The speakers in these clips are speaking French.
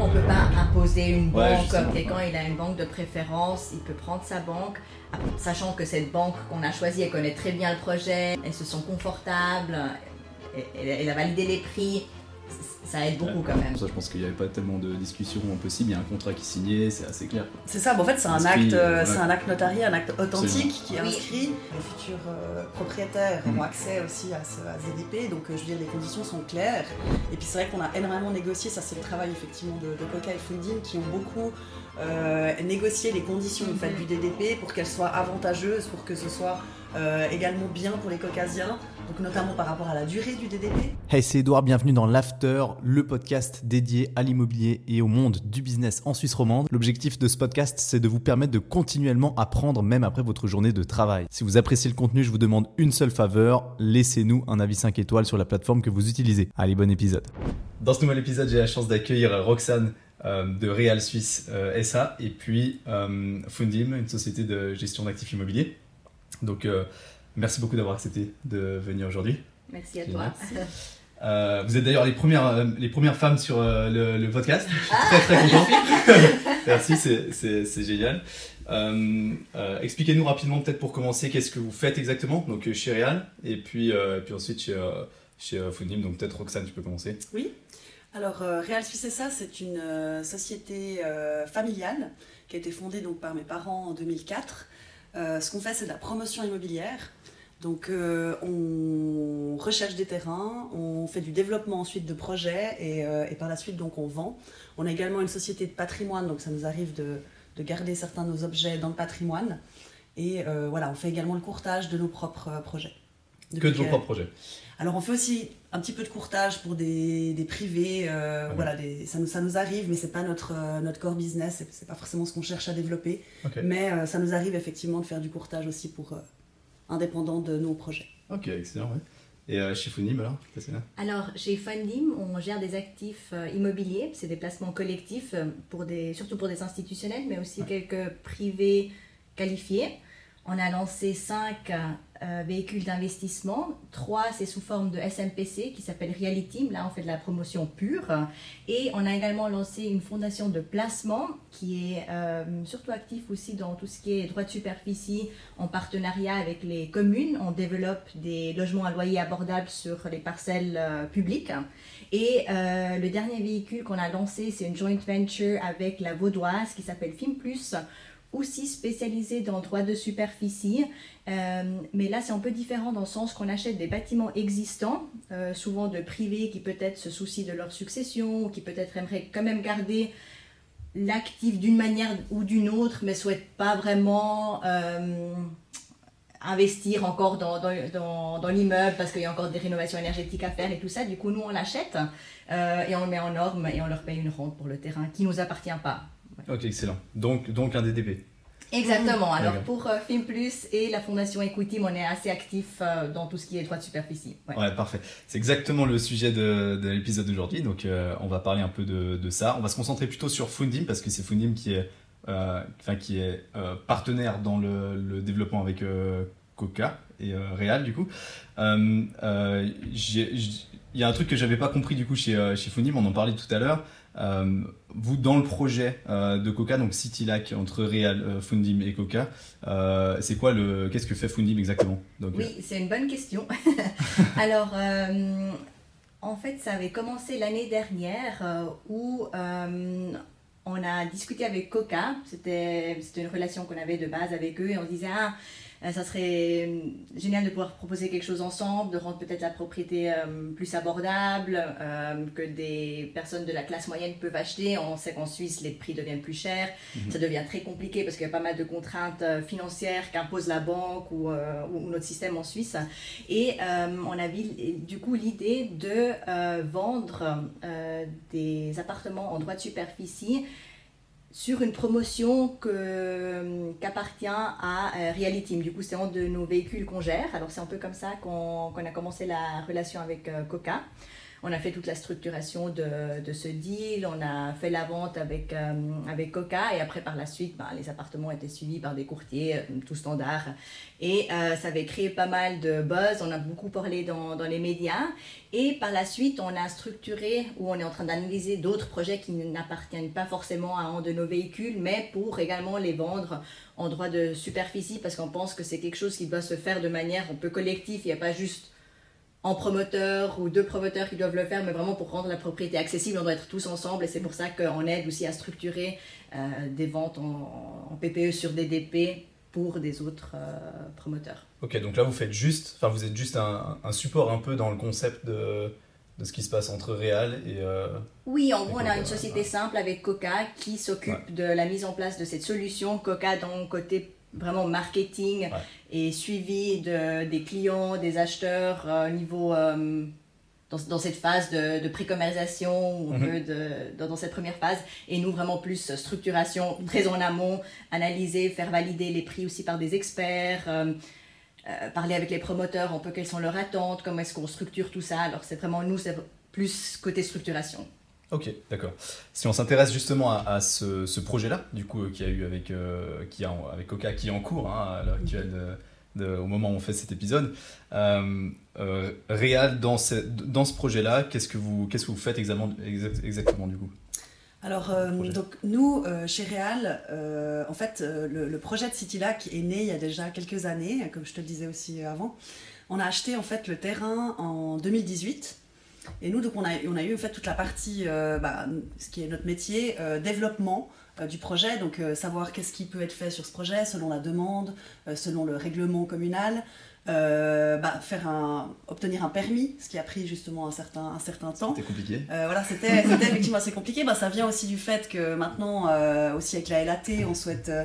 On peut pas imposer une banque comme quelqu'un il a une banque de préférence, il peut prendre sa banque, sachant que cette banque qu'on a choisie, elle connaît très bien le projet, elles se sont confortables, elle a validé les prix, ça aide beaucoup quand même. Ça, je pense qu'il n'y avait pas tellement de discussion possible. Il y a un contrat qui est signé, c'est assez clair. C'est ça. en fait, c'est un acte, euh, c'est un acte notarié, un acte authentique qui est inscrit. Les futurs euh, propriétaires ont mm. accès aussi à, ce, ZDP, donc euh, je veux dire, les conditions sont claires. Et puis c'est vrai qu'on a énormément négocié. Ça, c'est le travail effectivement de, Coca et Funding qui ont beaucoup négocié les conditions en fait, du DDP pour qu'elles soient avantageuses, pour que ce soit également bien pour les Caucasiens donc notamment par rapport à la durée du DDP. Hey, c'est Edouard, bienvenue dans l'After, le podcast dédié à l'immobilier et au monde du business en Suisse romande. L'objectif de ce podcast, c'est de vous permettre de continuellement apprendre même après votre journée de travail. Si vous appréciez le contenu, je vous demande une seule faveur, laissez-nous un avis 5 étoiles sur la plateforme que vous utilisez. Allez, bon épisode. Dans ce nouvel épisode, j'ai la chance d'accueillir Roxane euh, de Real Suisse euh, SA et puis euh, Fundim, une société de gestion d'actifs immobiliers. Donc Merci beaucoup d'avoir accepté de venir aujourd'hui. Merci à toi. Euh, vous êtes d'ailleurs les premières, euh, les premières femmes sur euh, le, podcast. Je suis très très content. Merci, c'est génial. Expliquez-nous rapidement peut-être pour commencer qu'est-ce que vous faites exactement? Donc chez Real et puis, puis ensuite chez, chez Fundim. Donc peut-être Roxane, tu peux commencer. Oui. Alors Real Suisse ça, c'est une société familiale qui a été fondée donc par mes parents en 2004. ce qu'on fait, c'est de la promotion immobilière. Donc euh, on recherche des terrains, on fait du développement ensuite de projets euh, et, par la suite donc on vend. On a également une société de patrimoine, donc ça nous arrive de, garder certains de nos objets dans le patrimoine. Et euh, voilà, on fait également le courtage de nos propres projets. que de vos propres projets Alors on fait aussi un petit peu de courtage pour des, privés, voilà, ça, nous, ça nous arrive, mais c'est pas notre, notre core business, c'est pas forcément ce qu'on cherche à développer. Mais ça nous arrive effectivement de faire du courtage aussi pour indépendant de nos projets. Ok, excellent. Et euh, chez Fundim, alors Alors, chez Fundim, on gère des actifs euh, immobiliers, c'est des placements collectifs, euh, pour des, surtout pour des institutionnels, mais aussi quelques privés qualifiés. On a lancé cinq euh, véhicules d'investissement. Trois, c'est sous forme de SMPC qui s'appelle Reality. Là, on fait de la promotion pure. Et on a également lancé une fondation de placement qui est euh, surtout actif aussi dans tout ce qui est droit de superficie en partenariat avec les communes. On développe des logements à loyer abordable sur les parcelles euh, publiques. Et le dernier véhicule qu'on a lancé, c'est une joint venture avec la Vaudoise qui s'appelle Film Plus aussi spécialisé dans le droit de superficie. Euh, mais là, c'est un peu différent dans le sens qu'on achète des bâtiments existants, euh, souvent de privés qui peut-être se soucient de leur succession, ou qui peut-être aimeraient quand même garder l'actif d'une manière ou d'une autre, mais souhaitent pas vraiment euh, investir encore dans, l'immeuble parce qu'il y a encore des rénovations énergétiques à faire et tout ça. Du coup, nous, on l'achète et on le met en norme et on leur paye une rente pour le terrain qui nous appartient pas. Ok, excellent. Donc, donc un DDP. Exactement. Alors pour euh, Film Plus et la Fondation Equity, on est assez actif euh, dans tout ce qui est droit de superficie. Ouais, parfait. C'est exactement le sujet de, l'épisode d'aujourd'hui. Donc euh, on va parler un peu de, ça. On va se concentrer plutôt sur Fundim parce que c'est Fundim qui est, enfin, qui est partenaire dans le, développement avec Coca et Real du coup. Il y a un truc que j'avais pas compris du coup chez, chez Fundim, on en parlait tout à l'heure. Euh, vous, dans le projet euh, de Coca, donc CityLac entre Real, euh, Fundim et Coca, c'est quoi le, qu'est-ce que fait Fundim exactement Oui, c'est une bonne question. Alors, en fait, ça avait commencé l'année dernière où on a discuté avec Coca. C'était, c'était une relation qu'on avait de base avec eux et on disait ah ça serait euh, génial de pouvoir proposer quelque chose ensemble, de rendre peut-être la propriété euh, plus abordable, que des personnes de la classe moyenne peuvent acheter. On sait qu'en Suisse, les prix deviennent plus chers. Mhm. Ça devient très compliqué parce qu'il y a pas mal de contraintes financières qu'impose la banque ou, ou, notre système en Suisse. Et on a du coup l'idée de vendre des appartements en droit de superficie sur une promotion qu'appartient à euh, Reality. Du coup, c'est un de nos véhicules qu'on gère. Alors, c'est un peu comme ça qu'on a commencé la relation avec euh, Coca. On a fait toute la structuration de, ce deal, on a fait la vente avec, euh, avec Coca et après par la suite, ben, les appartements étaient suivis par des courtiers, euh, tout standard. Et euh, ça avait créé pas mal de buzz, on a beaucoup parlé dans, dans les médias. Et par la suite, on a structuré ou on est en train d'analyser d'autres projets qui n'appartiennent pas forcément à un de nos véhicules, mais pour également les vendre en droit de superficie parce qu'on pense que c'est quelque chose qui doit se faire de manière un peu collective. Il n'y a pas juste en promoteur ou deux promoteurs qui doivent le faire, mais vraiment pour rendre la propriété accessible, on doit être tous ensemble et c'est pour ça qu'on aide aussi à structurer euh, des ventes en, en, PPE sur DDP pour des autres euh, promoteurs. Ok, donc là vous faites juste, enfin vous êtes juste un, un, support un peu dans le concept de, de ce qui se passe entre Real et... Euh, oui, en gros on a une société simple avec Coca qui s'occupe ouais. de la mise en place de cette solution. Coca dans côté vraiment marketing ouais. et suivi de, des clients, des acheteurs au euh, niveau euh, dans, dans, cette phase de, de pré-commercialisation ou mm -hmm. de, de, dans cette première phase et nous vraiment plus structuration très en amont, analyser, faire valider les prix aussi par des experts. Euh, euh, parler avec les promoteurs un peu quelles sont leurs attentes, comment est-ce qu'on structure tout ça. Alors c'est vraiment nous, c'est plus côté structuration. Ok, d'accord. Si on s'intéresse justement à, à ce, ce projet-là, du coup, euh, qui a eu avec, euh, qui a, avec Coca, qui est en cours hein, à l'heure actuelle, de, de, au moment où on fait cet épisode, euh, euh, Réal, dans ce, dans ce projet-là, qu'est-ce que vous, qu'est-ce que vous faites exactement, exactement du coup? Alors, donc nous, chez Real, euh, en fait, le, le, projet de CityLac est né il y a déjà quelques années, comme je te le disais aussi avant. On a acheté en fait le terrain en 2018. Et nous, donc, on a, on a eu en fait toute la partie, bah, ce qui est notre métier, développement du projet, donc savoir qu'est-ce qui peut être fait sur ce projet selon la demande, selon le règlement communal, euh, bah, faire un, obtenir un permis, ce qui a pris justement un certain, un certain temps. C'était compliqué. Euh, voilà, c'était effectivement assez compliqué. Bah, ça vient aussi du fait que maintenant, euh, aussi avec la LAT, on souhaite euh,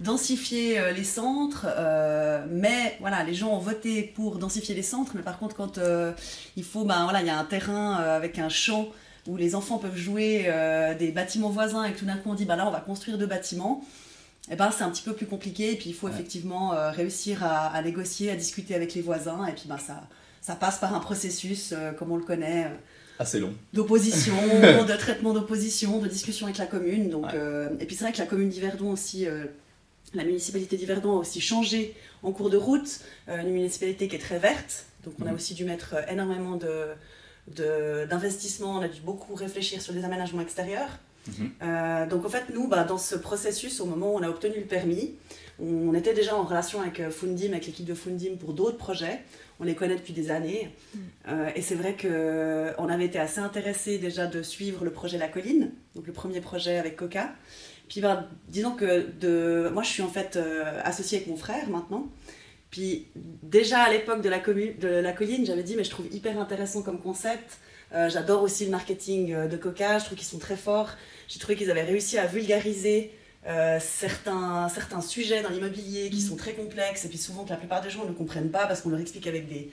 densifier euh, les centres, euh, mais voilà, les gens ont voté pour densifier les centres, mais par contre, quand il faut, bah, voilà, il y a un terrain avec un champ où les enfants peuvent jouer des bâtiments voisins et que tout d'un coup on dit, bah là, on va construire deux bâtiments eh ben, c'est un petit peu plus compliqué. Et puis, il faut ouais. effectivement euh, réussir à, à, négocier, à discuter avec les voisins. Et puis, ben, ça, ça passe par un processus, euh, comme on le connaît. Euh, Assez long. D'opposition, de traitement d'opposition, de discussion avec la commune. Donc, ouais. et puis, c'est vrai que la commune d'Yverdon aussi, la municipalité d'Yverdon a aussi changé en cours de route. une municipalité qui est très verte. Donc, on mmh. a aussi dû mettre énormément d'investissements. on a dû beaucoup réfléchir sur les aménagements extérieurs. Mmh. Euh, donc en fait, nous, bah, dans ce processus, au moment où on a obtenu le permis, on était déjà en relation avec euh, Fundim, avec l'équipe de Fundim pour d'autres projets. On les connaît depuis des années. Mmh. Euh, et c'est vrai qu'on avait été assez intéressés déjà de suivre le projet La Colline, donc le premier projet avec Coca. Puis bah, disons que de... moi, je suis en fait euh, associée avec mon frère maintenant. Puis déjà à l'époque de, la de la colline, j'avais dit, mais je trouve hyper intéressant comme concept. Euh, J'adore aussi le marketing de Coca, je trouve qu'ils sont très forts. J'ai trouvé qu'ils avaient réussi à vulgariser euh, certains, certains sujets dans l'immobilier qui sont très complexes et puis souvent que la plupart des gens ne comprennent pas parce qu'on leur explique avec des,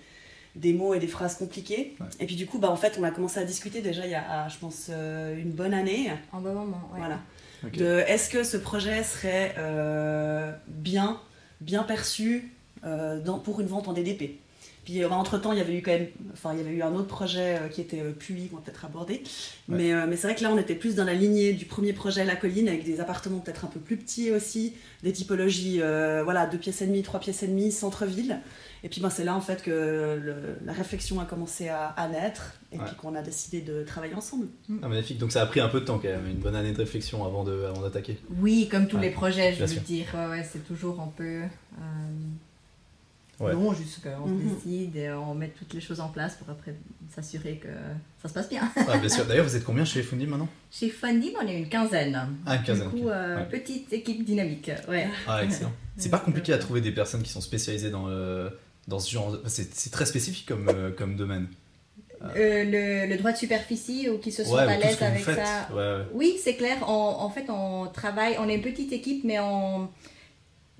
des mots et des phrases compliquées. Ouais. Et puis du coup, bah, en fait, on a commencé à discuter déjà il y a, je pense, euh, une bonne année. Un bon moment, ouais. Voilà. Okay. De est-ce que ce projet serait euh, bien, bien perçu euh, dans, pour une vente en DDP puis euh, entre-temps, il y avait eu quand même, enfin, il y avait eu un autre projet qui était Puy, qu'on va peut-être aborder. Ouais. Mais, mais c'est vrai que là, on était plus dans la lignée du premier projet La Colline, avec des appartements peut-être un peu plus petits aussi, des typologies, voilà, deux pièces et demie, trois pièces et demie, centre-ville. Et puis ben, c'est là en fait que le, la réflexion a commencé à, à naître et ouais. puis qu'on a décidé de travailler ensemble. Ah, magnifique, donc ça a pris un peu de temps quand même, une bonne année de réflexion avant d'attaquer. Avant oui, comme tous ouais. les projets, je Bien veux sûr. dire, ouais, c'est toujours un peu... Euh ouais. long jusqu'à on mm -hmm. se décide et on met toutes les choses en place pour après s'assurer que ça se passe bien. ouais, bien sûr. D'ailleurs, vous êtes combien chez Fundim maintenant? Chez Fundim, on est une quinzaine. Ah, une quinzaine. Du coup, euh, ouais. petite équipe dynamique. Ouais. Ah, excellent. C'est pas compliqué à trouver des personnes qui sont spécialisées dans, le, dans ce genre. C'est très spécifique comme, euh, comme domaine. Euh, le, le, droit de superficie ou qui se sentent à l'aise avec ça. Oui, c'est clair. En, en, fait, on travaille, on est une petite équipe, mais on,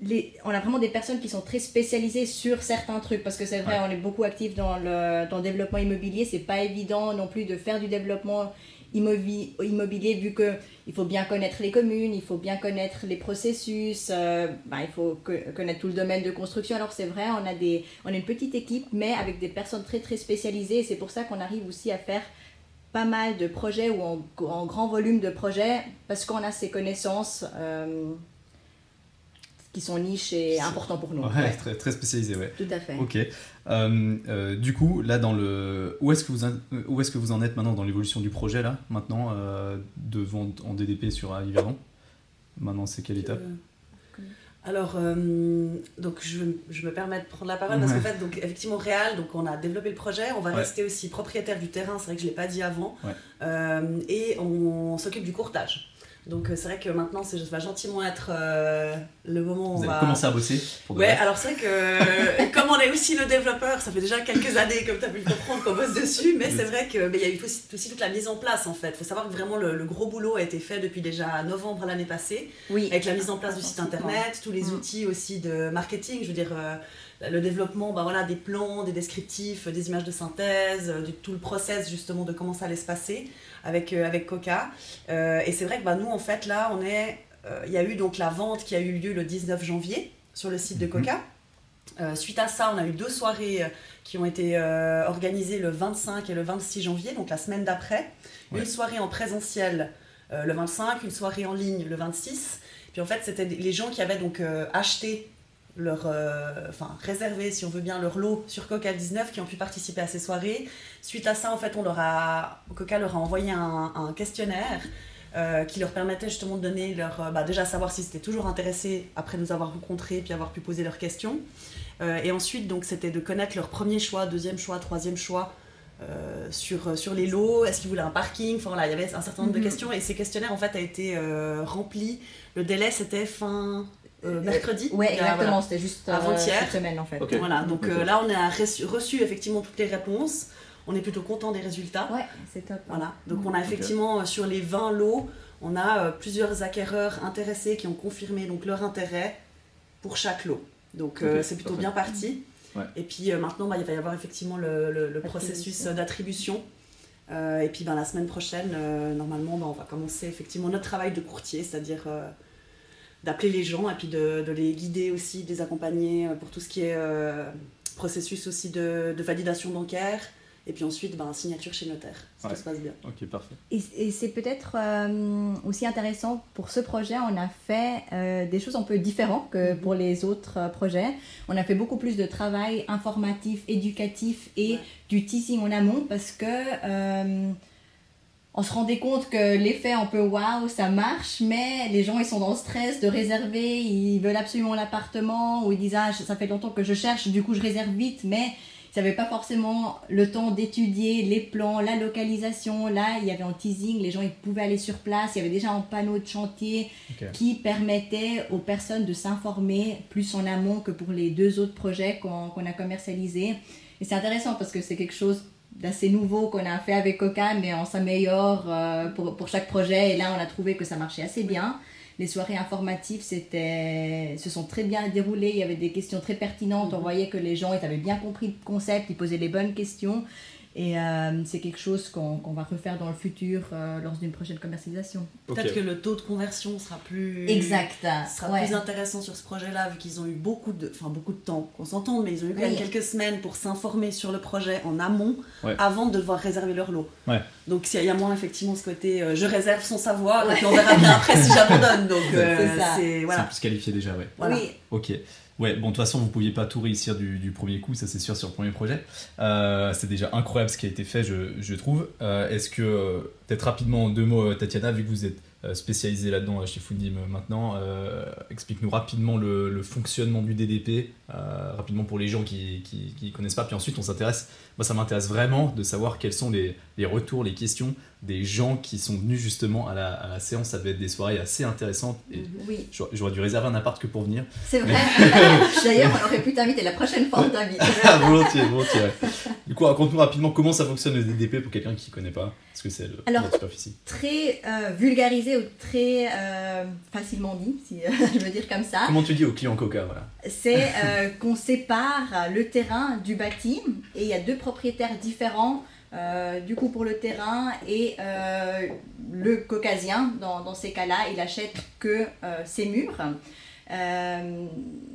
les, on a vraiment des personnes qui sont très spécialisées sur certains trucs parce que c'est vrai, ouais. on est beaucoup actif dans le, dans le développement immobilier. C'est pas évident non plus de faire du développement immobilier vu que il faut bien connaître les communes, il faut bien connaître les processus, bah, il faut connaître tout le domaine de construction. Alors c'est vrai, on a des, on a une petite équipe, mais avec des personnes très très spécialisées. Et c'est pour ça qu'on arrive aussi à faire pas mal de projets ou en, en grand volume de projets parce qu'on a ces connaissances euh, qui sont niches et importantes pour nous. Ouais, Ouais, Très, très spécialisé, ouais. Tout à fait. Ok. Euh, euh, du coup, là, dans le, où est-ce que vous, en- euh, où est-ce que vous en êtes maintenant dans l'évolution du projet là, maintenant, euh, de vente en DDP sur Yverdon Maintenant, c'est quelle étape? Alors, euh, donc je, je me permets de prendre la parole parce qu'en fait, donc, effectivement, Réal, donc on a développé le projet, on va Ouais. rester aussi propriétaire du terrain, c'est vrai que je ne l'ai pas dit avant, Ouais. Euh, et on s'occupe du courtage. Donc euh, c'est vrai que maintenant, c'est- ça va gentiment être euh, le moment où Vous on avez va... commencé à bosser pour de Ouais, alors c'est vrai que comme on est aussi le développeur, ça fait déjà quelques années, comme tu as pu le comprendre, qu'on bosse dessus, mais c'est vrai qu'il y a eu aussi, aussi toute la mise en place en fait. Il faut savoir que vraiment le, le gros boulot a été fait depuis déjà novembre l'année passée, Oui. avec la mise en place du site internet, tous les Mm. outils aussi de marketing, je veux dire euh, le développement bah, voilà, des plans, des descriptifs, des images de synthèse, euh, du- tout le process justement de comment ça allait se passer avec, euh, avec Coca. Euh, et c'est vrai que bah, nous en fait là on est, euh, il y a eu donc la vente qui a eu lieu le 19 janvier sur le site de Mhm. Coca. Euh, suite à ça, on a eu deux soirées euh, qui ont été euh, organisées le 25 et le 26 janvier, donc la semaine d'après. Ouais. Une soirée en présentiel le 25, une soirée en ligne le 26. Puis en fait, c'était les gens qui avaient donc acheté leur, euh, enfin réservé, si on veut bien, leur lot sur Coca 19 qui ont pu participer à ces soirées. Suite à ça, en fait, on leur a, Coca leur a envoyé un, un questionnaire euh, qui leur permettait justement de donner leur, euh, bah, déjà savoir s'ils étaient toujours intéressés après nous avoir rencontrés puis avoir pu poser leurs questions. Et ensuite, donc, c'était de connaître leur premier choix, deuxième choix, troisième choix sur, sur les lots. Est-ce qu'ils voulaient un parking? Enfin voilà, il y avait un certain nombre Mhm. de questions et ces questionnaires en fait a été rempli. Le délai c'était fin euh, mercredi. Ouais, exactement. voilà. C'était juste euh, Avant-hier. cette semaine en fait. Voilà, donc euh, là on a reçu, reçu effectivement toutes les réponses. On est plutôt content des résultats. Ouais, c'est top. Voilà, donc on a effectivement euh, sur les 20 lots, on a euh, plusieurs acquéreurs intéressés qui ont confirmé donc leur intérêt pour chaque lot. Donc euh, c'est plutôt parfait. bien parti. Ouais. Et puis euh, maintenant, bah, il va y avoir effectivement le, le- le Attribution. processus d'attribution. Euh, et puis ben, la semaine prochaine, euh, normalement, bah, on va commencer effectivement notre travail de courtier, c'est-à-dire euh, d'appeler les gens et puis de, de les guider aussi, de les accompagner euh, pour tout ce qui est euh, processus aussi de, de validation bancaire. Et puis ensuite, ben, signature chez notaire, si Ouais. tout se passe bien. Ok, parfait. Et, et c'est peut-être euh, aussi intéressant pour ce projet, on a fait euh, des choses un peu différentes que Mhm. pour les autres euh, projets. On a fait beaucoup plus de travail informatif, éducatif et Ouais. du teasing en amont parce que euh, on se rendait compte que l'effet un peu waouh, ça marche, mais les gens ils sont dans le stress de réserver, ils veulent absolument l'appartement ou ils disent ah ça fait longtemps que je cherche, du coup je réserve vite, mais ils n'avaient pas forcément le temps d'étudier les plans, la localisation. Là, il y avait un teasing, les gens ils pouvaient aller sur place, il y avait déjà un panneau de chantier qui permettait aux personnes de s'informer plus en amont que pour les deux autres projets qu'on qu'on a commercialisés. Et c'est intéressant parce que c'est quelque chose d'assez nouveau qu'on a fait avec Coca, mais on s'améliore euh, pour, pour chaque projet. Et là, on a trouvé que ça marchait assez bien. Les soirées informatives c'était, se sont très bien déroulées. Il y avait des questions très pertinentes. On Mhm. voyait que les gens ils avaient bien compris le concept, ils posaient les bonnes questions. Et euh, c'est quelque chose qu'on va refaire dans le futur euh, lors d'une prochaine commercialisation. Peut-être que le taux de conversion sera plus... Exact. sera Ouais. plus intéressant sur ce projet-là, vu qu'ils ont eu beaucoup de, enfin beaucoup de temps, qu'on s'entende, mais ils ont eu quand même Oui. quelques semaines pour s'informer sur le projet en amont, Ouais. avant de devoir réserver leur lot. Ouais. Donc il y a moins effectivement ce côté, euh, je réserve sans savoir, et puis on verra bien après si j'abandonne. Donc euh, C'est ça. c'est C'est voilà. plus qualifié déjà, ouais. Voilà. Oui, Ok. Ouais, bon, de toute façon, vous pouviez pas tout réussir du, premier coup, ça c'est sûr, sur le premier projet. Euh, c'est déjà incroyable ce qui a été fait, je, trouve. Euh, Est-ce que, euh, peut-être rapidement en deux mots, Tatiana, vu que vous êtes euh, spécialisée là-dedans euh, chez Fundim euh, maintenant, explique-nous rapidement le, le fonctionnement du DDP, rapidement pour les gens qui, qui, qui connaissent pas. Puis ensuite, on s'intéresse, moi ça m'intéresse vraiment de savoir quels sont les, les retours, les questions des gens qui sont venus justement à la, à la séance. Ça devait être des soirées assez intéressantes et oui, j'aurais dû réserver un appart que pour venir. c'est vrai. D'ailleurs, on aurait pu t'inviter la prochaine fois, on t'invite. Volontiers, volontiers. ouais. Coup, raconte-nous rapidement comment ça fonctionne le DDP pour quelqu'un qui connaît pas, parce que c'est la superficie. Très euh, vulgarisé ou très euh, facilement dit, si euh, je veux dire comme ça. Comment tu dis au client Coca, voilà. c'est euh, qu'on sépare le terrain du bâti et il y a deux propriétaires différents du coup pour le terrain et le caucasien dans, dans ces cas-là il achète que ses murs Euh,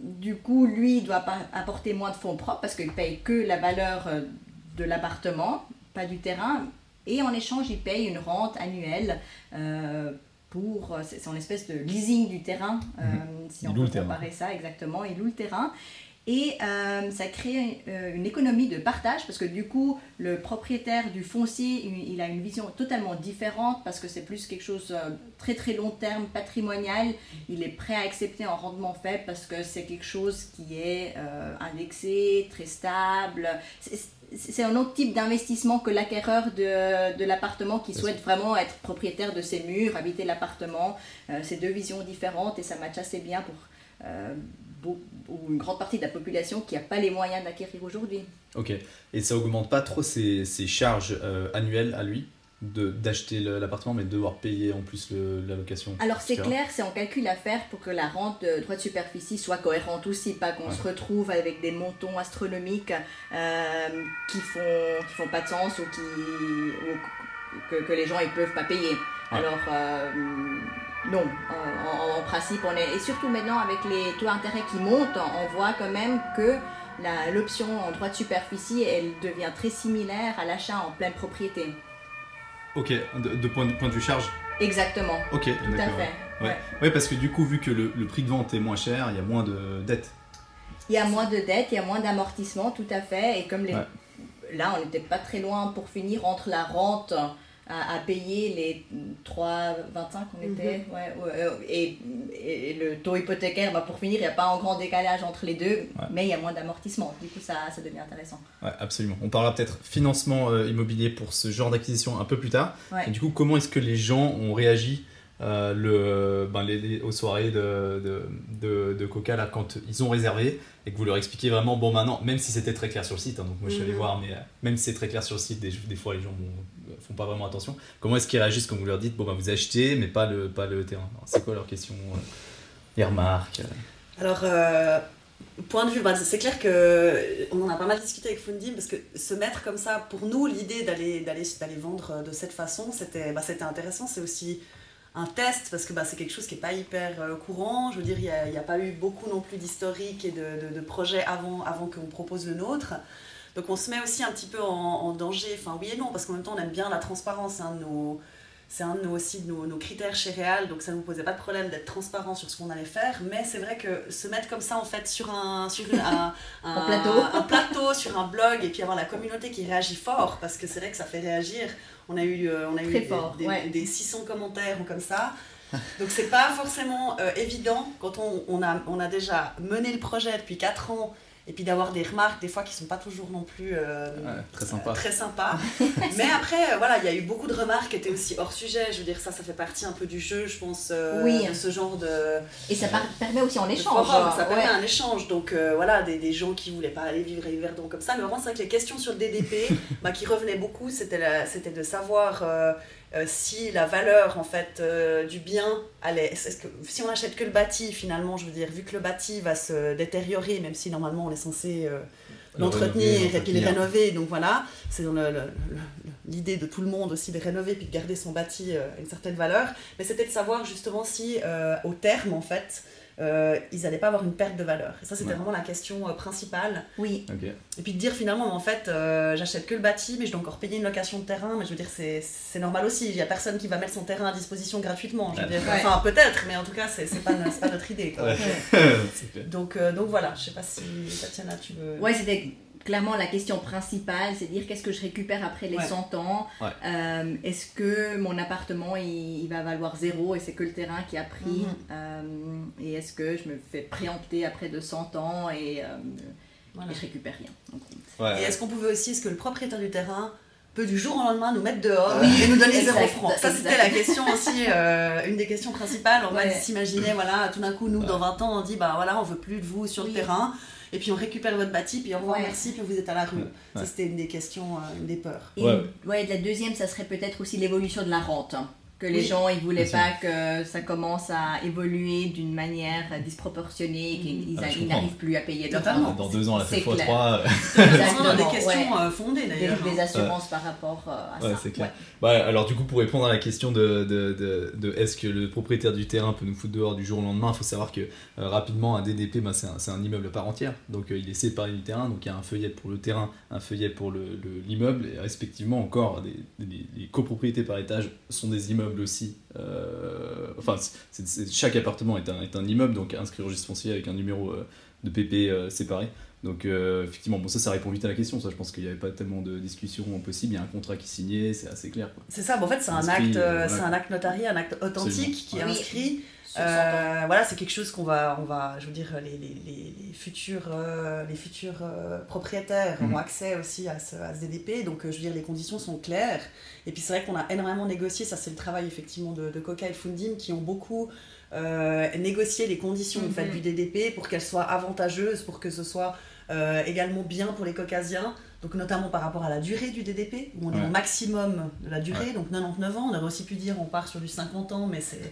du coup lui il doit apporter moins de fonds propres parce qu'il paye que la valeur de l'appartement pas du terrain Et en échange, il paye une rente annuelle euh, pour. C'est en espèce de leasing du terrain, euh, si Il on peut terrain. comparer ça exactement. Il loue le terrain. Et euh, ça crée euh, une économie de partage parce que du coup, le propriétaire du foncier, il, il a une vision totalement différente parce que c'est plus quelque chose euh, très très long terme, patrimonial. Il est prêt à accepter un rendement faible parce que c'est quelque chose qui est euh, indexé, très stable. C'est- un autre type d'investissement que l'acquéreur de, de l'appartement qui souhaite vraiment être propriétaire de ses murs, habiter l'appartement. C'est deux visions différentes et ça matche assez bien pour ou une grande partie de la population qui n'a pas les moyens d'acquérir aujourd'hui. Ok. Et ça augmente pas trop ses, ses charges euh, annuelles à lui d'acheter l'appartement, mais de devoir payer en plus le- la location. Alors c'est clair, c'est un calcul à faire pour que la rente de droit de superficie soit cohérente aussi, pas qu'on Ouais. se retrouve avec des montants astronomiques euh, qui font qui font pas de sens ou qui ou que, que les gens ils peuvent pas payer. Ouais. Alors euh, non, en, en- en principe on est et surtout maintenant avec les taux d'intérêt qui montent, on voit quand même que l'option en droit de superficie elle devient très similaire à l'achat en pleine propriété. Ok, de, de point, de point de vue charge. Exactement, Ok, tout à fait. Ouais. ouais. Ouais, parce que du coup, vu que le, le prix de vente est moins cher, il y a moins de dettes. Il y a moins de dettes, il y a moins d'amortissement, tout à fait. Et comme les... Là, on n'était pas très loin pour finir entre la rente à, à payer les 3,25 on était, Mhm. ouais, ouais, euh, et, et le taux hypothécaire, bah, pour finir, il n'y a pas un grand décalage entre les deux, mais il y a moins d'amortissement. Du coup, ça, ça devient intéressant. Ouais, absolument. On parlera peut-être financement euh, immobilier pour ce genre d'acquisition un peu plus tard. Ouais. Et du coup, comment est-ce que les gens ont réagi euh, le, ben, les, les- aux soirées de, de, de, de Coca là, quand ils ont réservé et que vous leur expliquez vraiment, bon maintenant, même si c'était très clair sur le site, hein, donc moi je suis allé Mhm. voir, mais euh, même si c'est très clair sur le site, des, des fois les gens bon, font pas vraiment attention. Comment est-ce qu'ils réagissent quand vous leur dites, bon ben vous achetez, mais pas le, pas le terrain? C'est quoi leur question euh, Les remarques euh, Alors, euh, point de vue, bah, c'est clair que on en a pas mal discuté avec Fundim parce que se mettre comme ça, pour nous, l'idée d'aller d'aller d'aller vendre de cette façon, c'était bah, c'était intéressant. C'est aussi un test parce que bah, c'est quelque chose qui est pas hyper euh, courant. Je veux dire, il n'y a, il y a pas eu beaucoup non plus d'historique et de, de- de projets avant, avant qu'on propose le nôtre. Donc on se met aussi un petit peu en, en danger, enfin oui et non, parce qu'en même temps on aime bien la transparence, c'est un de nos, c'est un de nos, aussi de nos, nos critères chez Real, donc ça ne nous posait pas de problème d'être transparent sur ce qu'on allait faire, mais c'est vrai que se mettre comme ça en fait sur un, sur une- un, Un plateau. un plateau, sur un blog, et puis avoir la communauté qui réagit fort, parce que c'est vrai que ça fait réagir. On a eu, euh, on a eu des, fort, des- ouais. des 600 commentaires ou comme ça. Donc c'est pas forcément euh, évident quand on, on, a, on a déjà mené le projet depuis 4 ans et puis d'avoir des remarques des fois qui sont pas toujours non plus euh, ouais, Très sympa. très sympas. Mais après, euh, voilà, il y a eu beaucoup de remarques qui étaient aussi hors sujet. Je veux dire, ça, ça fait partie un peu du jeu, je pense, euh, Oui. de ce genre de, Et ça par- permet aussi en échange. forum. Ça permet ouais. un échange. Donc euh, voilà, des, des gens qui voulaient pas aller vivre à Yverdon comme ça. Mais vraiment, c'est vrai que les questions sur le DDP bah, qui revenaient beaucoup, c'était c'était de savoir euh, si la valeur en fait euh, du bien allait. est-ce que, si on achète que le bâti, finalement, je veux dire, vu que le bâti va se détériorer, même si normalement on est censé. euh, Le l'entretenir et puis l'entretenir. rénover. Donc voilà, c'est le- le- le- l'idée de tout le monde aussi de rénover puis de garder son bâti à une certaine valeur. Mais c'était de savoir justement si au terme en fait, euh, ils n'allaient pas avoir une perte de valeur. Et ça c'était Ouais. vraiment la question euh, principale. Oui. Et puis de dire finalement en fait, euh, j'achète que le bâti, mais je dois encore payer une location de terrain. Mais je veux dire, c'est c'est normal aussi. Il n'y a personne qui va mettre son terrain à disposition gratuitement. Je veux Ouais. dire, Ouais. enfin peut-être, mais en tout cas c'est pas, c'est pas notre idée. quoi. Ouais. Ouais. C'est clair. Donc, euh, donc voilà, je sais pas si Tatiana tu veux. Ouais, c'était clairement la question principale, c'est dire qu'est-ce que je récupère après les Ouais. 100 ans. Ouais. Euh, Est-ce que mon appartement il, il va valoir zéro et c'est que le terrain qui a pris Mhm. Euh, Et est-ce que je me fais préempter après de 100 ans et, euh, Voilà. et je récupère rien Donc, Ouais, Et est-ce qu'on pouvait aussi, est-ce que le propriétaire du terrain peut du jour au lendemain nous mettre dehors et nous donner Exact, zéro franc? Ça, c'était la question aussi, euh, une des questions principales. On va s'imaginer, voilà, tout d'un coup, nous, dans 20 ans, on dit, bah voilà, on veut plus de vous sur le terrain. Et puis on récupère votre bâti, puis au revoir, Ouais. merci, puis vous êtes à la rue. Ouais. Ça, c'était une des questions, euh, une des peurs. Et Ouais. ouais, la deuxième, ça serait peut-être aussi l'évolution de la rente. Que les Oui. gens ils voulaient pas que ça commence à évoluer d'une manière disproportionnée, qu'ils Ah, ils comprends. n'arrivent plus à payer leur Totalement. Dans deux ans, elle a fait C'est clair. x3. On a Exactement, des questions ouais. euh, fondées des, d'ailleurs. des hein. assurances par rapport euh, à Ouais, ça. c'est clair. Ouais. Bah, alors du coup, pour répondre à la question de, de, de, de est-ce que le propriétaire du terrain peut nous foutre dehors du jour au lendemain, il faut savoir que euh, rapidement, un DDP, bah, c'est un, c'est un immeuble à part entière. Donc euh, il est séparé du terrain, donc il y a un feuillet pour le terrain, un feuillet pour le- le- l'immeuble, et respectivement encore, des, des- les copropriétés par étage sont des immeubles aussi. Euh, enfin, chaque appartement est un, est un immeuble, donc inscrit au registre foncier avec un numéro euh, de PP euh, séparé. Donc euh, effectivement, bon ça, ça répond vite à la question. Ça, je pense qu'il n'y avait pas tellement de discussion possible. Il y a un contrat qui est signé, c'est assez clair. quoi. C'est ça, bon, en fait c'est un, acte, euh, voilà. c'est un acte notarié, un acte authentique Absolument. qui est inscrit. Euh, voilà, c'est quelque chose qu'on va, on va, je veux dire, les, les, les, les futurs, euh, les futurs euh, propriétaires Mhm. ont accès aussi à ce, à ce DDP, donc je veux dire, les conditions sont claires. Et puis c'est vrai qu'on a énormément négocié, ça c'est le travail effectivement de, de Coca et Fundim qui ont beaucoup négocié les conditions en fait, Mhm. du DDP pour qu'elles soient avantageuses, pour que ce soit également bien pour les Caucasiens. Donc notamment par rapport à la durée du DDP, où on est au maximum de la durée, donc 99 ans. On aurait aussi pu dire on part sur du 50 ans, mais c'est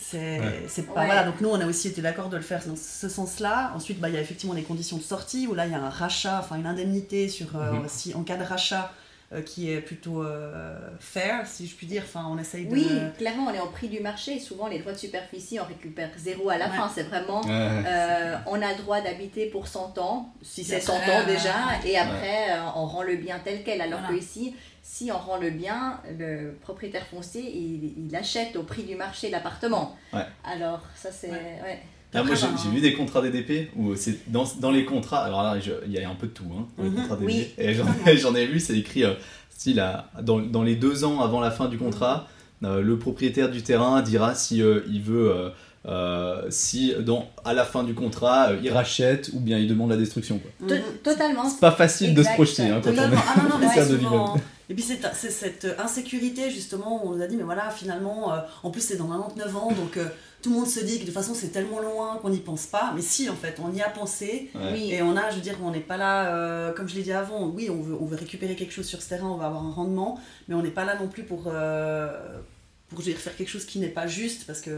c'est Ouais. c'est pas Ouais. voilà. Donc nous on a aussi été d'accord de le faire dans ce sens-là. Ensuite bah il y a effectivement les conditions de sortie où là il y a un rachat, enfin une indemnité sur euh, Mhm. si en cas de rachat euh, qui est plutôt euh, fair si je puis dire. Enfin on essaye de Oui, clairement, on est en prix du marché. et Souvent, les droits de superficie, on récupère zéro à la Ouais. fin. C'est vraiment, Ouais. euh, on a le droit d'habiter pour 100 ans, si c'est Et 100 après, ans déjà, et après, euh, on rend le bien tel quel. Alors Voilà. que ici, si on rend le bien, le propriétaire foncier, il, il achète au prix du marché l'appartement. Ouais. Alors, ça, c'est. Ah, moi, j'ai ben, j'ai vu des contrats DDP où c'est dans, dans les contrats. Alors là, il y a un peu de tout hein, dans les Mhm, contrats DDP. oui, et j'en ai vu, c'est écrit euh, style à- dans, dans les deux ans avant la fin du contrat, euh, le propriétaire du terrain dira si euh, il veut. euh, euh, si dans, à la fin du contrat euh, il rachète ou bien il demande la destruction quoi. To- Mhm. totalement. C'est pas facile de se projeter hein, quand on Totalement. est Ah non, non, de souvent-. Et puis c'est c'est cette insécurité justement où on nous a dit mais voilà finalement euh, en plus c'est dans 99 ans donc euh, tout le monde se dit que de toute façon c'est tellement loin qu'on n'y pense pas mais si en fait on y a pensé Ouais. Et on a je veux dire on n'est pas là euh, comme je l'ai dit avant oui on veut, on veut récupérer quelque chose sur ce terrain on va avoir un rendement mais on n'est pas là non plus pour euh, pour je veux dire, faire quelque chose qui n'est pas juste parce qu'on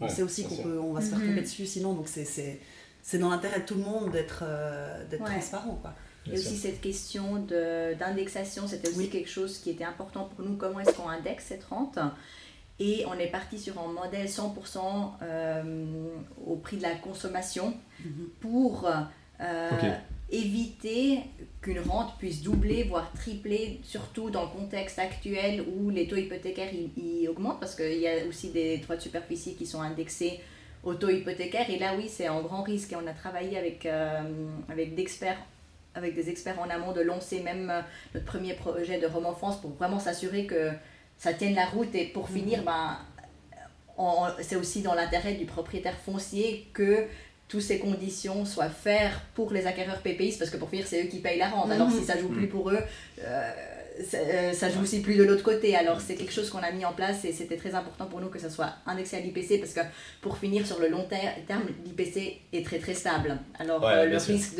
on Ouais, sait aussi qu'on on va se faire Mhm. tomber dessus sinon donc c'est c'est c'est dans l'intérêt de tout le monde d'être euh, d'être Ouais. transparent quoi Bien Et sûr. aussi cette question de- d'indexation, c'était aussi Oui. quelque chose qui était important pour nous. Comment est-ce qu'on indexe cette rente Et on est parti sur un modèle 100% euh, au prix de la consommation Mhm. pour euh, éviter qu'une rente puisse doubler, voire tripler, surtout dans le contexte actuel où les taux hypothécaires ils, ils augmentent, parce qu'il y a aussi des droits de superficie qui sont indexés au taux hypothécaire. Et là, oui, c'est un grand risque. Et on a travaillé avec, euh, avec, d'experts, avec des experts en amont de lancer même notre premier projet de Rome en France pour vraiment s'assurer que ça tienne la route. Et pour finir, ben, c'est aussi dans l'intérêt du propriétaire foncier que toutes ces conditions soient faire pour les acquéreurs PPI, parce que pour finir, c'est eux qui payent la rente. Alors si ça joue Mhm. plus pour eux, euh, ça, euh, ça joue aussi plus de l'autre côté. Alors c'est quelque chose qu'on a mis en place et c'était très important pour nous que ça soit indexé à l'IPC, parce que pour finir sur le long ter- terme, l'IPC est très très stable. Alors Ouais, euh, le risque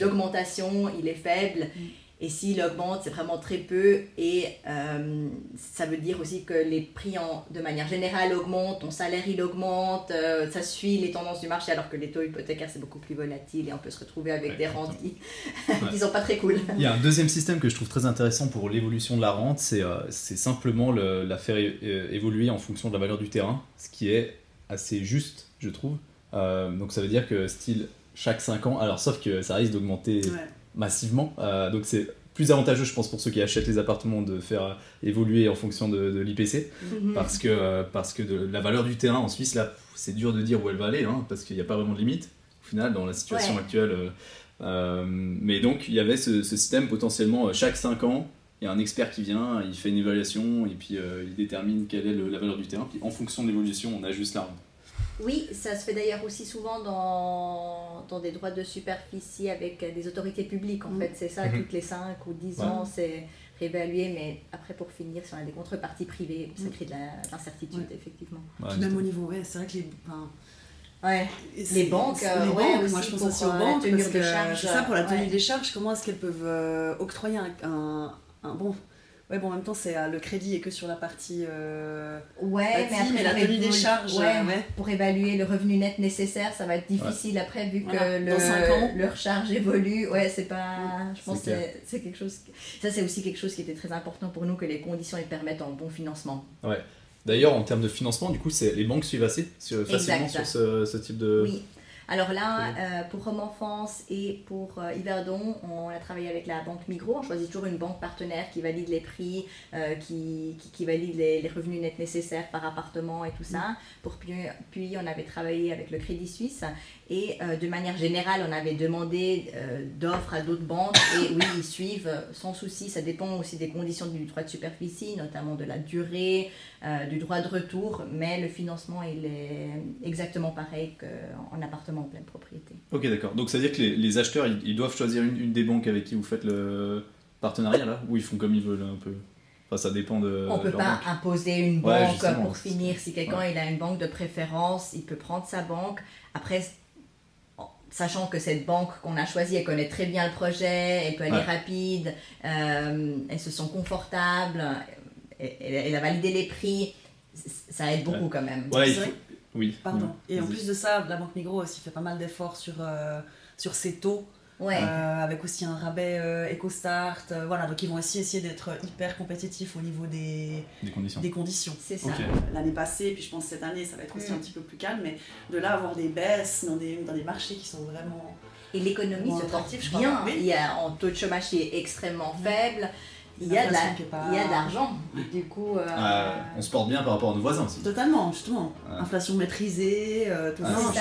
d'augmentation, il est faible. Mm. Et s'il augmente, c'est vraiment très peu. Et euh, ça veut dire aussi que les prix en, de manière générale augmentent, ton salaire il augmente, euh, ça suit les tendances du marché, alors que les taux hypothécaires c'est beaucoup plus volatile et on peut se retrouver avec Ouais, des rentes qui, Ouais. qui sont pas très cool. Il y a un deuxième système que je trouve très intéressant pour l'évolution de la rente, c'est euh, simplement le- la faire euh, évoluer en fonction de la valeur du terrain, ce qui est assez juste, je trouve. Donc ça veut dire que style chaque 5 ans, alors sauf que ça risque d'augmenter ouais. Massivement, euh, donc c'est plus avantageux je pense pour ceux qui achètent les appartements de faire euh, évoluer en fonction de, de l'IPC, Mhm. parce que, euh, parce que de, la valeur du terrain en Suisse, là, c'est dur de dire où elle va aller, hein, parce qu'il n'y a pas vraiment de limite, au final, dans la situation Ouais. actuelle. euh, mais donc, il y avait ce, ce système potentiellement, chaque 5 ans, il y a un expert qui vient, il fait une évaluation, et puis euh, il détermine quelle est le- la valeur du terrain, puis en fonction de l'évolution, on ajuste la rente. Oui, ça se fait d'ailleurs aussi souvent dans, dans des droits de superficie avec euh, des autorités publiques. En Mhm. fait, c'est ça, Mhm. toutes les 5 ou 10 Ouais. ans, c'est réévalué. Mais après, pour finir, si on a des contreparties privées, ça Mhm. crée de l'incertitude, Ouais. effectivement. Voilà, Puis même au niveau ouais c'est vrai que les Ouais. C'est- banques, euh, les ouais, banques, moi je pense aussi aux euh, banques, tenue parce que c'est ça pour la tenue ouais. des charges, comment est-ce qu'elles peuvent euh, octroyer un, un- un bon Ouais, bon, en même temps, c'est euh, le crédit est que sur la partie. euh, Ouais, bâtie, mais après, mais la tenue des charges, ouais, euh, ouais. pour évaluer le revenu net nécessaire, ça va être difficile après, vu que le, leur charge évolue. Ouais, c'est pas. Je pense que C'est clair. c'est- c'est quelque chose. Ça, c'est aussi quelque chose qui était très important pour nous, que les conditions ils permettent un bon financement. D'ailleurs, en termes de financement, du coup, c'est les banques suivent assez sur- facilement Exact. sur ce, ce type de. Oui. Alors là, Oui. euh, pour Rome Enfance et pour euh, Yverdon, on a travaillé avec la banque Migros. On choisit toujours une banque partenaire qui valide les prix, euh, qui, qui, qui valide les, les revenus nets nécessaires par appartement et tout ça. Pour puis, puis on avait travaillé avec le Crédit Suisse et euh, de manière générale, on avait demandé euh, d'offres à d'autres banques et oui, ils suivent euh, sans souci. Ça dépend aussi des conditions du droit de superficie, notamment de la durée, du droit de retour, mais le financement il est exactement pareil qu'en appartement en pleine propriété. Ok, d'accord. Donc, ça veut dire que les, les acheteurs, ils, ils doivent choisir une, une des banques avec qui vous faites le partenariat, là Ou ils font comme ils veulent un peu? Enfin, ça dépend de. On ne peut pas banque. imposer une banque pour finir. Si quelqu'un Ouais. il a une banque de préférence, il peut prendre sa banque. Après, sachant que cette banque qu'on a choisie, elle connaît très bien le projet, elle peut aller Ouais. rapide, euh, elles se sont confortables, elle, a validé les prix. Ça aide beaucoup quand même. Ouais, il faut. Oui. Pardon. Et en plus de ça, la Banque Migros aussi fait pas mal d'efforts sur, euh, sur ses taux, Ouais. euh, avec aussi un rabais euh, EcoStart. euh, voilà, donc ils vont aussi essayer d'être hyper compétitifs au niveau des, Des conditions. des conditions. C'est ça. Ok. L'année passée, puis je pense cette année, ça va être aussi Mm. un petit peu plus calme, mais de là avoir des baisses dans des, dans des marchés qui sont vraiment. Et l'économie se porte attractif, je crois. bien. Oui. Il y a un taux de chômage qui est extrêmement faible. Il y a de la- pas- il y a de l'argent. Du coup, euh, Ah, on se porte bien par rapport à nos voisins aussi. Totalement, justement. Ouais. Inflation maîtrisée, euh, tout Ah, ça.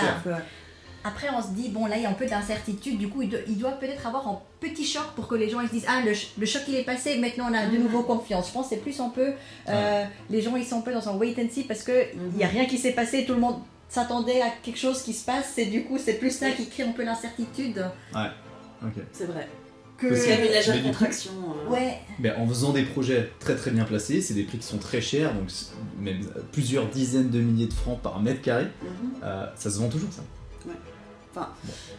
Ouais. Après, on se dit, bon, là, il y a un peu d'incertitude. Du coup, il, do- il doit peut-être avoir un petit choc pour que les gens ils se disent, ah, le, ch- le choc, il est passé, maintenant on a de Mhm. nouveau confiance. Je pense que c'est plus un peu, euh, les gens, ils sont un peu dans un wait and see parce qu'il Mhm. n'y a rien qui s'est passé, tout le monde s'attendait à quelque chose qui se passe. Et du coup, c'est plus ça qui crée un peu l'incertitude Ok. C'est vrai. que... Parce qu'il y a une légère contraction. euh, Ouais, Ben, en faisant des projets très très bien placés, c'est des prix qui sont très chers, donc même plusieurs dizaines de milliers de francs par mètre carré, mhm. euh, ça se vend toujours ça.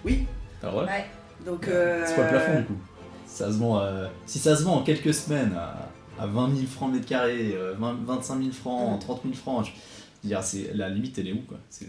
Oui, Alors voilà, ouais. donc. euh, c'est quoi le plafond du coup ça se vend, euh, Si ça se vend en quelques semaines à, à 20 000 francs mètre carré, euh, 20 25 000 francs, Mm. 30 000 francs, je veux dire, la limite elle est où quoi?